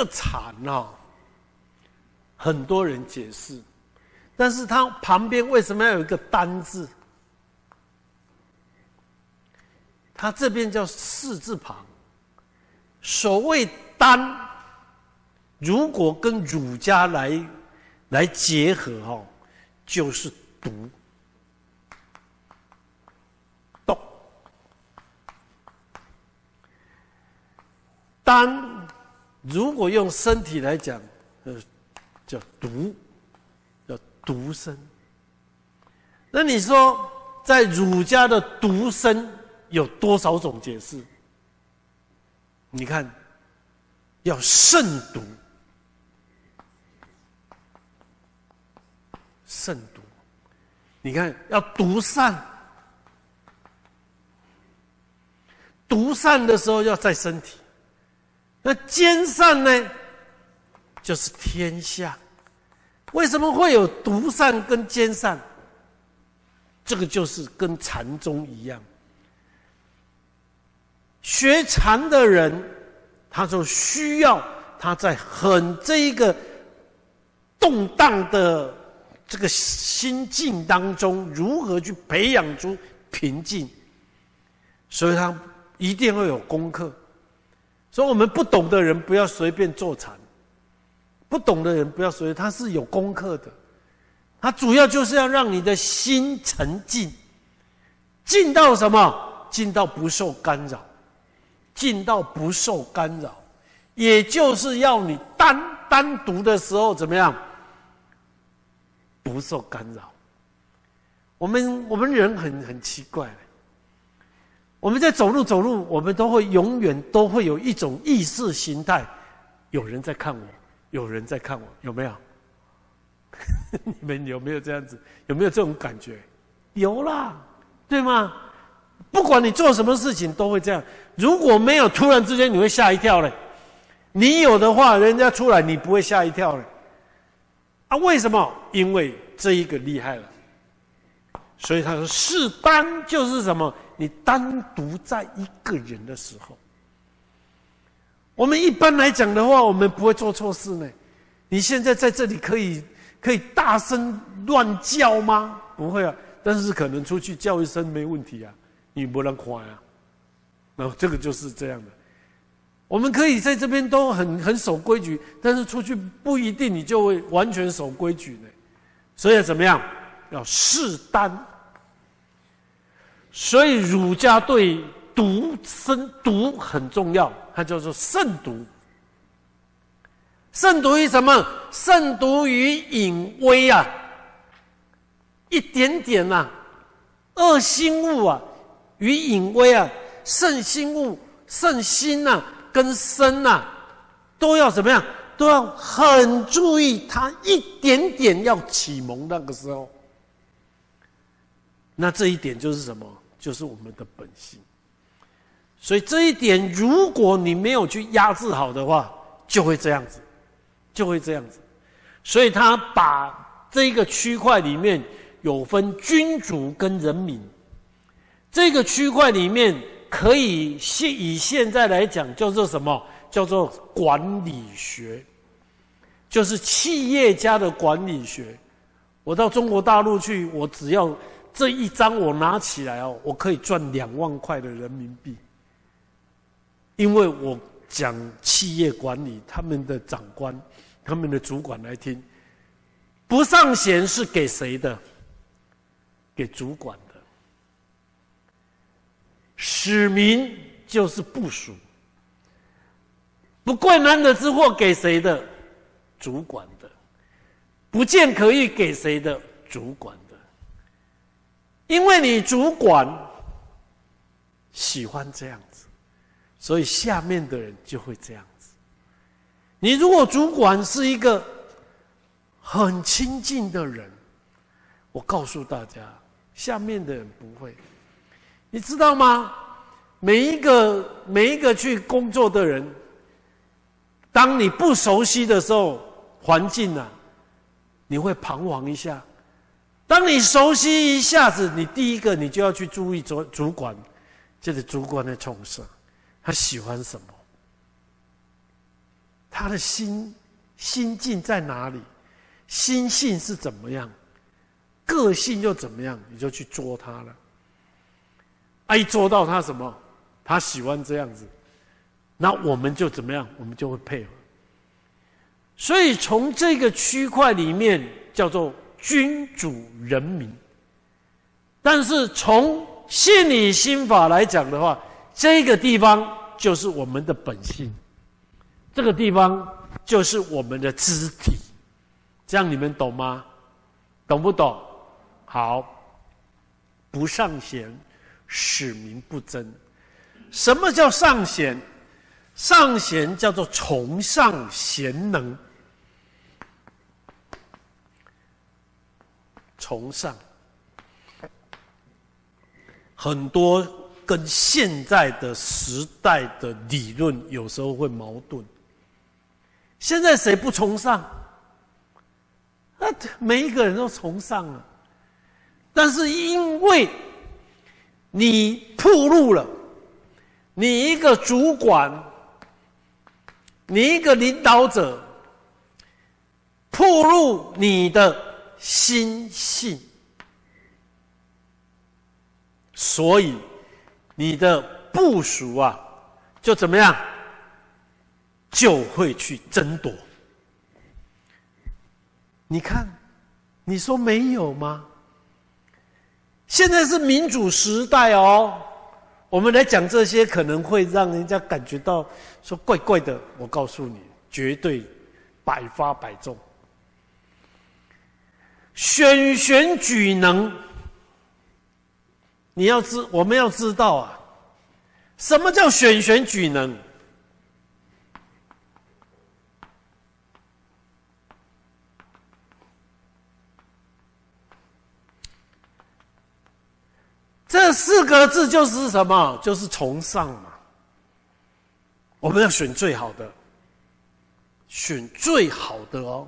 这个禅啊，很多人解释，但是它旁边为什么要有一个单字？它这边叫四字旁。所谓单，如果跟儒家来来结合哈，就是独。动。单，如果用身体来讲，呃，叫独，叫独身。那你说，在儒家的独身有多少种解释？你看，要慎独，慎独。你看，要独善，独善的时候要在身体。那兼善呢，就是天下。为什么会有独善跟兼善？这个就是跟禅宗一样。学禅的人，他就需要他在很这一个动荡的这个心境当中，如何去培养出平静。所以他一定会有功课。所以我们不懂的人不要随便坐禅，不懂的人不要随，他是有功课的。他主要就是要让你的心沉静，静到什么？静到不受干扰。静到不受干扰，也就是要你单单独的时候怎么样？不受干扰。我们我们人很很奇怪，我们在走路走路，我们都会永远都会有一种意识形态，有人在看我，有人在看我，有没有？你们有没有这样子？有没有这种感觉？有啦，对吗？不管你做什么事情，都会这样。如果没有突然之间，你会吓一跳嘞。你有的话，人家出来，你不会吓一跳嘞。啊，为什么？因为这一个厉害了。所以他说，适当就是什么？你单独在一个人的时候，我们一般来讲的话，我们不会做错事呢。你现在在这里可以可以大声乱叫吗？不会啊，但是可能出去叫一声没问题啊。你不能夸呀，那这个就是这样的。我们可以在这边都很很守规矩，但是出去不一定你就会完全守规矩呢。所以怎么样？要适当。所以儒家对独生独很重要，它叫做慎独。慎独于什么？慎独于隐微啊，一点点呐，恶心物啊。与隐微啊，圣心物、圣心呐，跟身呐，都要怎么样？都要很注意，它一点点要启蒙那个时候。那这一点就是什么？就是我们的本性。所以这一点，如果你没有去压制好的话，就会这样子，就会这样子。所以他把这个区块里面有分君主跟人民。这个区块里面可以现以现在来讲叫做什么？叫做管理学，就是企业家的管理学。我到中国大陆去，我只要这一张我拿起来哦，我可以赚两万块的人民币，因为我讲企业管理，他们的长官、他们的主管来听，不上弦是给谁的？给主管的。使民就是部署，不贵难得之货给谁的？主管的，不见可以给谁的？主管，因为你主管喜欢这样子，所以下面的人就会这样子。你如果主管是一个很亲近的人，我告诉大家，下面的人不会。你知道吗？每一个每一个去工作的人，当你不熟悉的时候，环境啊，你会彷徨一下；当你熟悉一下子，你第一个你就要去注意主主管，这个主管的冲色，他喜欢什么？他的心心境在哪里，心性是怎么样，个性又怎么样，你就去捉他了。啊，一捉到他什么，他喜欢这样子，那我们就怎么样，我们就会配合。所以从这个区块里面叫做君主人民，但是从信理心法来讲的话，这个地方就是我们的本性。这个地方就是我们的肢体，这样你们懂吗？懂不懂？好，不尚贤，使民不争。什么叫尚贤？尚贤叫做崇尚贤能，崇尚很多跟现在的时代的理论有时候会矛盾。现在谁不崇尚？啊，每一个人都崇尚了，但是因为你铺路了，你一个主管，你一个领导者，铺路你的心性，所以你的部署啊，就怎么样？就会去争夺。你看，你说没有吗？现在是民主时代哦，我们来讲这些可能会让人家感觉到说怪怪的。我告诉你，绝对百发百中。选选举能，你要知我们要知道啊，什么叫选选举能？这四个字就是什么？就是崇尚嘛。我们要选最好的，选最好的哦。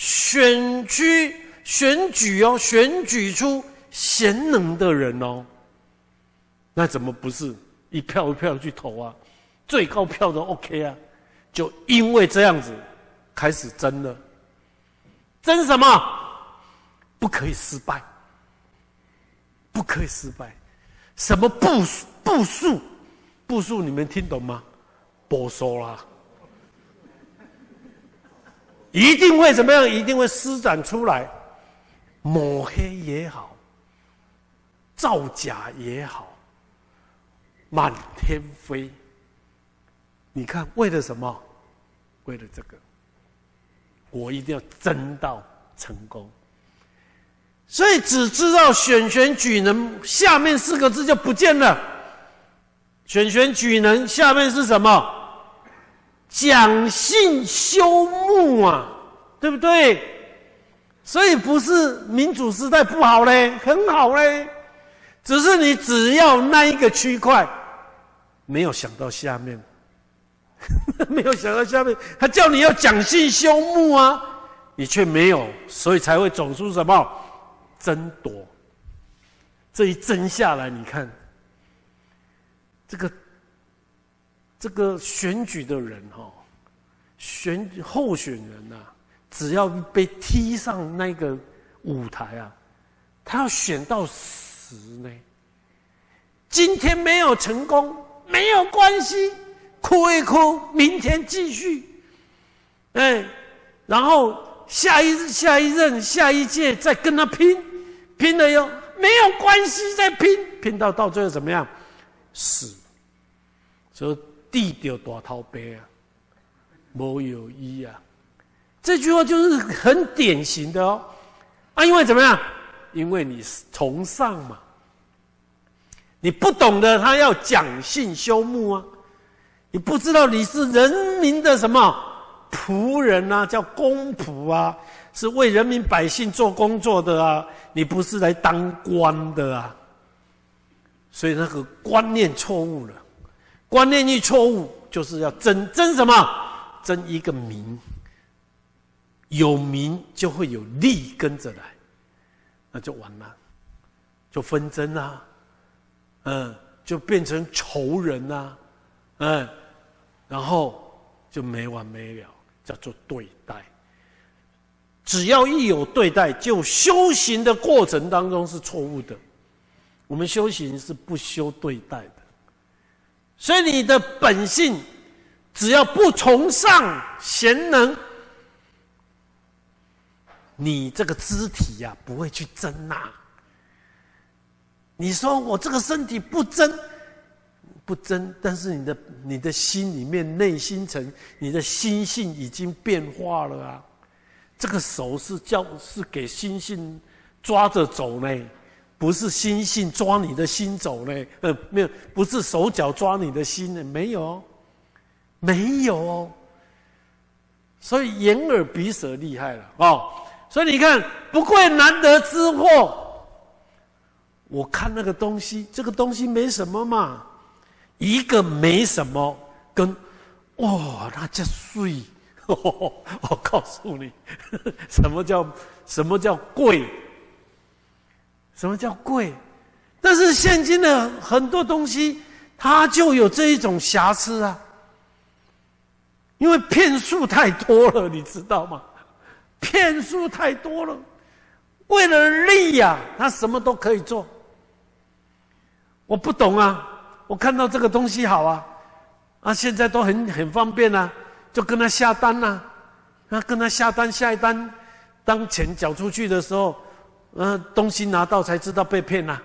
选区选举哦，选举出贤能的人哦。那怎么不是一票一票去投啊？最高票的 OK 啊？就因为这样子开始争了，争什么？不可以失败。不可以失败，什么步数？步数？步数？你们听懂吗？不说啦，一定会怎么样？一定会施展出来，抹黑也好，造假也好，满天飞。你看，为了什么？为了这个，我一定要争到成功。所以只知道选选举能，下面四个字就不见了。选选举能下面是什么？讲信修睦啊，对不对？所以不是民主时代不好嘞，很好嘞。只是你只要那一个区块，没有想到下面，没有想到下面，他叫你要讲信修睦啊，你却没有，所以才会走出什么？争夺，这一争下来，你看，这个这个选举的人哈，选候选人呐，只要被踢上那个舞台啊，他要选到死呢。今天没有成功，没有关系，哭一哭，明天继续。哎，然后下一下一任下一届再跟他拼。拼了哟，没有关系，再拼，拼到到最后怎么样？死，所以地丢大头杯啊，没有一啊。这句话就是很典型的哦。啊，因为怎么样？因为你崇尚嘛，你不懂得他要讲信修睦啊，你不知道你是人民的什么仆人啊，叫公仆啊。是为人民百姓做工作的啊，你不是来当官的啊，所以那个观念错误了，观念一错误，就是要争争什么？争一个名，有名就会有利跟着来，那就完了，就纷争啊，嗯，就变成仇人呐，嗯，然后就没完没了，叫做对待。只要一有对待，就修行的过程当中是错误的。我们修行是不修对待的，所以你的本性只要不崇尚贤能，你这个肢体呀不会去争呐。你说我这个身体不争，不争，但是你的你的心里面内心层，你的心性已经变化了啊。这个手是叫是给心性抓着走呢，不是心性抓你的心走呢。呃，没有，不是手脚抓你的心呢，没有，没有哦。所以眼耳鼻舌厉害了哦。所以你看，不贵难得之货。我看那个东西，这个东西没什么嘛，一个没什么，跟哇，那叫碎。我告诉你，什么叫什么叫贵？什么叫贵？但是现今的很多东西，它就有这一种瑕疵啊，因为骗术太多了，你知道吗？骗术太多了，为了利呀，他什么都可以做。我不懂啊！我看到这个东西好啊，啊，现在都很很方便啊，就跟他下单呐，啊，跟他下单下一单，当钱缴出去的时候，呃，东西拿到才知道被骗呐。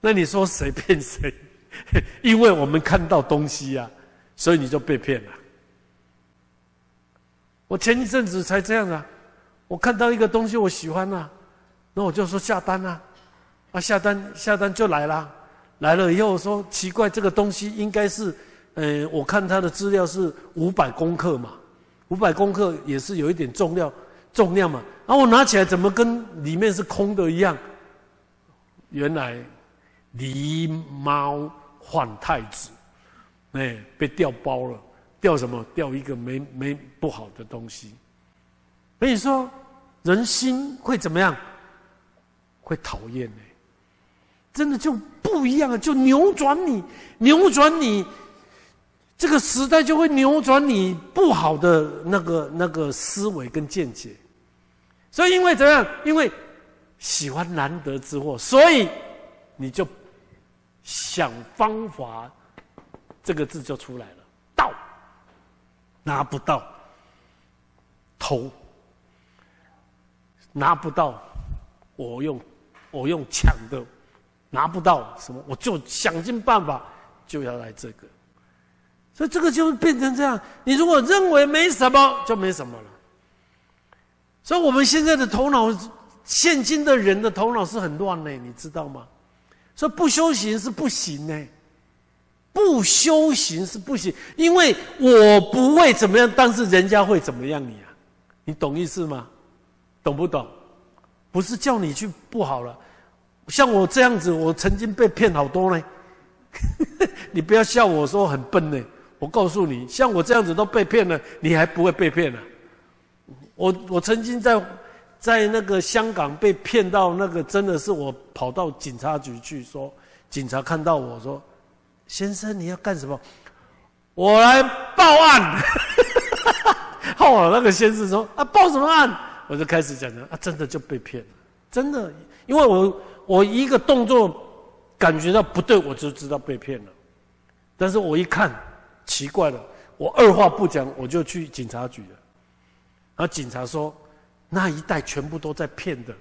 那你说谁骗谁？因为我们看到东西呀，所以你就被骗了。我前一阵子才这样啊，我看到一个东西我喜欢呐，那我就说下单呐，啊，下单下单就来啦。来了以后我说奇怪，这个东西应该是，呃，我看他的资料是五百公克嘛，五百公克也是有一点重量，重量嘛。然后我拿起来怎么跟里面是空的一样？原来狸猫换太子，哎，被调包了，调什么？调一个没没不好的东西。所以说，人心会怎么样？会讨厌呢？真的就不一样了，就扭转你，扭转你，这个时代就会扭转你不好的那个那个思维跟见解。所以，因为怎样？因为喜欢难得之货，所以你就想方法，这个字就出来了。盗，拿不到，偷，拿不到，我用我用抢的。拿不到什么，我就想尽办法就要来这个，所以这个就变成这样。你如果认为没什么，就没什么了。所以我们现在的头脑，现今的人的头脑是很乱的，你知道吗？说不修行是不行呢，不修行是不行，因为我不会怎么样，但是人家会怎么样你啊？你懂意思吗？懂不懂？不是叫你去不好了。像我这样子，我曾经被骗好多呢。你不要笑我说很笨呢。我告诉你，像我这样子都被骗了，你还不会被骗呢？我我曾经在在那个香港被骗到那个，真的是我跑到警察局去说，警察看到我说：“先生，你要干什么？”我来报案。后 来那个先生说：“啊，报什么案？”我就开始讲讲啊，真的就被骗了，真的，因为我。我一个动作感觉到不对，我就知道被骗了。但是我一看，奇怪了，我二话不讲，我就去警察局了。然后警察说，那一带全部都在骗的，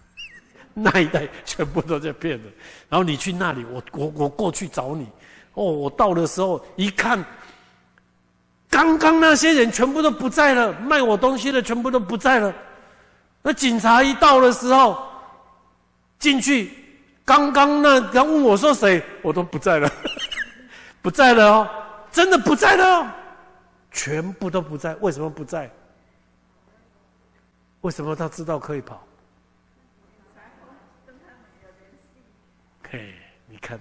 那一带全部都在骗的。然后你去那里，我我我过去找你。哦，我到的时候一看，刚刚那些人全部都不在了，卖我东西的全部都不在了。那警察一到的时候。进去，刚刚那刚问我说谁，我都不在了，不在了哦，真的不在了，全部都不在。为什么不在？为什么他知道可以跑？嘿，你看，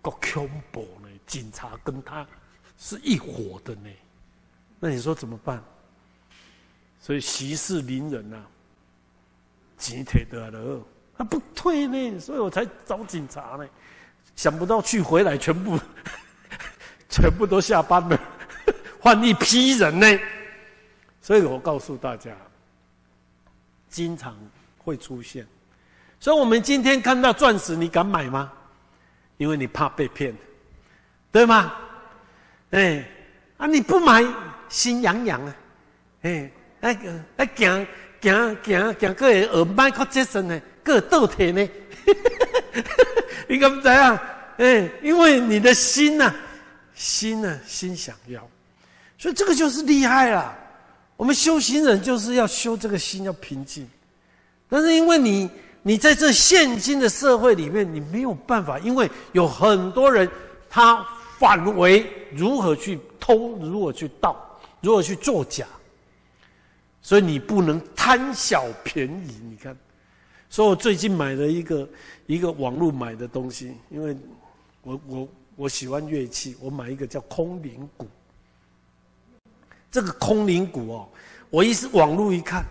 够恐怖呢！警察跟他是一伙的呢，那你说怎么办？所以息事宁人呐，集体的了。他不退呢，所以我才找警察呢。想不到去回来全部，全部都下班了，换一批人呢。所以我告诉大家，经常会出现。所以我们今天看到钻石，你敢买吗？因为你怕被骗，对吗？哎，啊，你不买，心痒痒啊！哎，哎，哎，行行行行，个耳麦靠节省呢，个倒贴呢。你敢怎样？哎，因为你的心呐，心呐，心想要，所以这个就是厉害了。我们修行人就是要修这个心，要平静。但是因为你，你在这现今的社会里面，你没有办法，因为有很多人他反为如何去偷，如何去盗，如何去作假，所以你不能贪小便宜。你看，所以我最近买了一个一个网络买的东西，因为我我我喜欢乐器，我买一个叫空灵鼓。这个空灵鼓哦，我一是网络一看，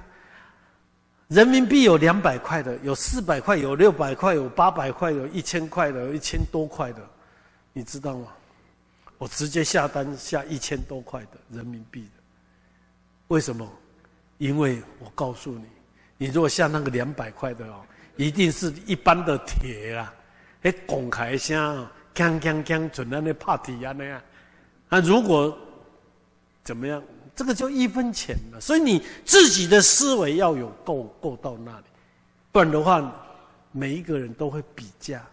人民币有两百块的，有四百块，有六百块，有八百块，有一千块的，有一千多块的，你知道吗？我直接下单下一千多块的人民币的，为什么？因为我告诉你，你如果下那个两百块的哦，一定是一般的铁啊，哎，拱开声，锵锵锵，准在那怕底啊那样。那如果怎么样？这个就一分钱了，所以你自己的思维要有够够到那里，不然的话，每一个人都会比价，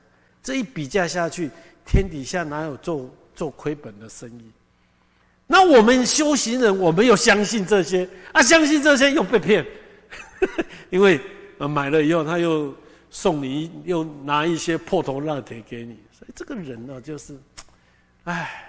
这一比价下去，天底下哪有做做亏本的生意？那我们修行人，我们又相信这些啊，相信这些又被骗，因为买了以后他又送你，又拿一些破铜烂铁给你，所以这个人呢，就是，唉。